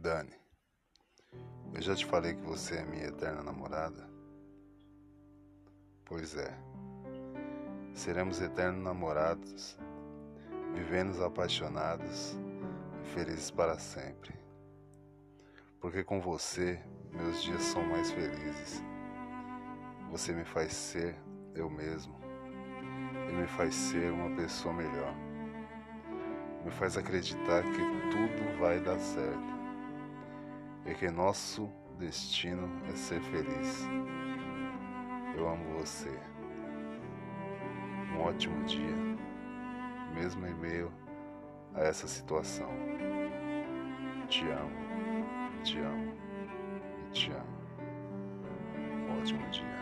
Dani, eu já te falei que você é minha eterna namorada? Pois é, seremos eternos namorados, vivendo apaixonados e felizes para sempre. Porque com você meus dias são mais felizes. Você me faz ser eu mesmo e me faz ser uma pessoa melhor. Me faz acreditar que tudo vai dar certo e que nosso destino é ser feliz. Eu amo você. Um ótimo dia, mesmo em meio a essa situação. Te amo, te amo e te amo. Um ótimo dia.